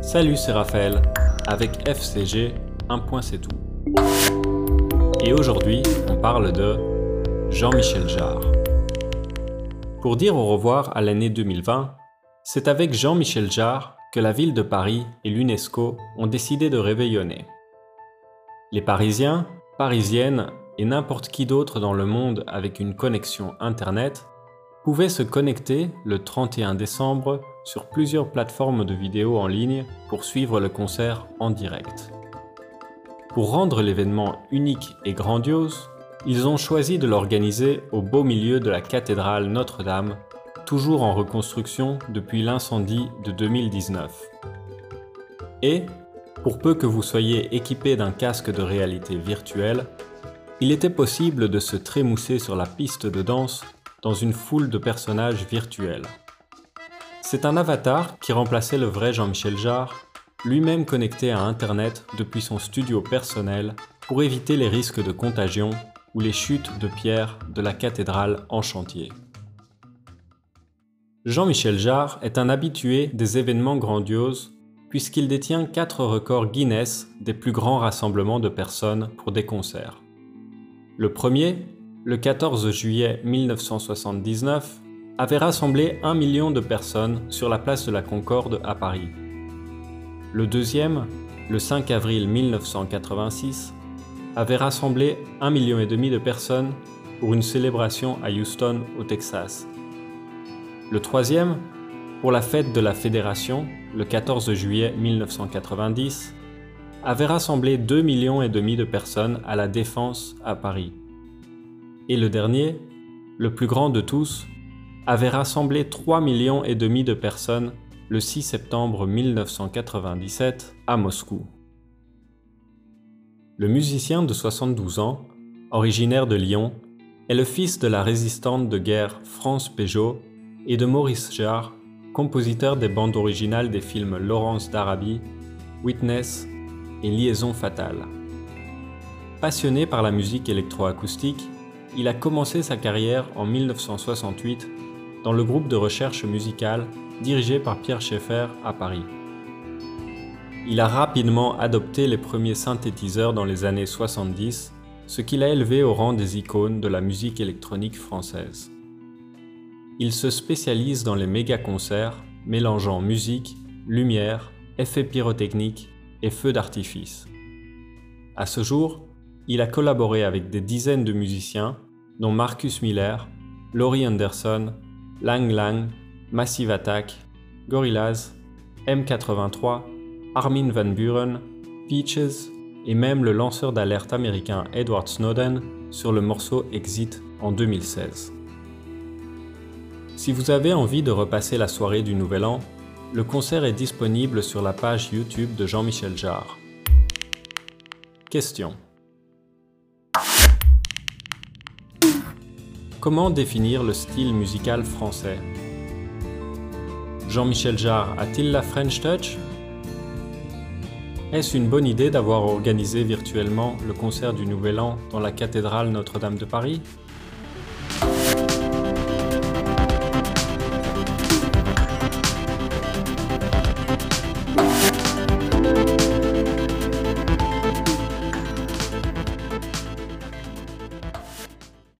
Salut, c'est Raphaël. Avec FCG, un point c'est tout. Et aujourd'hui, on parle de Jean-Michel Jarre. Pour dire au revoir à l'année 2020, c'est avec Jean-Michel Jarre que la ville de Paris et l'UNESCO ont décidé de réveillonner. Les Parisiens, Parisiennes et n'importe qui d'autre dans le monde avec une connexion Internet pouvaient se connecter le 31 décembre sur plusieurs plateformes de vidéos en ligne pour suivre le concert en direct. Pour rendre l'événement unique et grandiose, ils ont choisi de l'organiser au beau milieu de la cathédrale Notre-Dame, toujours en reconstruction depuis l'incendie de 2019. Et, pour peu que vous soyez équipé d'un casque de réalité virtuelle, il était possible de se trémousser sur la piste de danse dans une foule de personnages virtuels. C'est un avatar qui remplaçait le vrai Jean-Michel Jarre, lui-même connecté à Internet depuis son studio personnel pour éviter les risques de contagion ou les chutes de pierre de la cathédrale en chantier. Jean-Michel Jarre est un habitué des événements grandioses puisqu'il détient quatre records Guinness des plus grands rassemblements de personnes pour des concerts. Le premier, le 14 juillet 1979, avait rassemblé un million de personnes sur la place de la Concorde à Paris. Le deuxième, le 5 avril 1986, avait rassemblé un million et demi de personnes pour une célébration à Houston, au Texas. Le troisième, pour la fête de la Fédération, le 14 juillet 1990, avait rassemblé 2 millions et demi de personnes à la Défense à Paris. Et le dernier, le plus grand de tous, avait rassemblé 3 millions et demi de personnes le 6 septembre 1997 à Moscou. Le musicien de 72 ans, originaire de Lyon, est le fils de la résistante de guerre France Péjot et de Maurice Jarre, compositeur des bandes originales des films Laurence d'Arabie, Witness et Liaison fatale. Passionné par la musique électroacoustique, il a commencé sa carrière en 1968 dans le groupe de recherche musicale dirigé par Pierre Schaeffer à Paris. Il a rapidement adopté les premiers synthétiseurs dans les années 70, ce qui l'a élevé au rang des icônes de la musique électronique française. Il se spécialise dans les méga-concerts, mélangeant musique, lumière, effets pyrotechniques et feux d'artifice. À ce jour, il a collaboré avec des dizaines de musiciens, dont Marcus Miller, Laurie Anderson, Lang Lang, Massive Attack, Gorillaz, M83, Armin Van Buren, Peaches et même le lanceur d'alerte américain Edward Snowden sur le morceau Exit en 2016. Si vous avez envie de repasser la soirée du Nouvel An, le concert est disponible sur la page YouTube de Jean-Michel Jarre. Question. Comment définir le style musical français? Jean-Michel Jarre a-t-il la French Touch? Est-ce une bonne idée d'avoir organisé virtuellement le concert du Nouvel An dans la cathédrale Notre-Dame de Paris?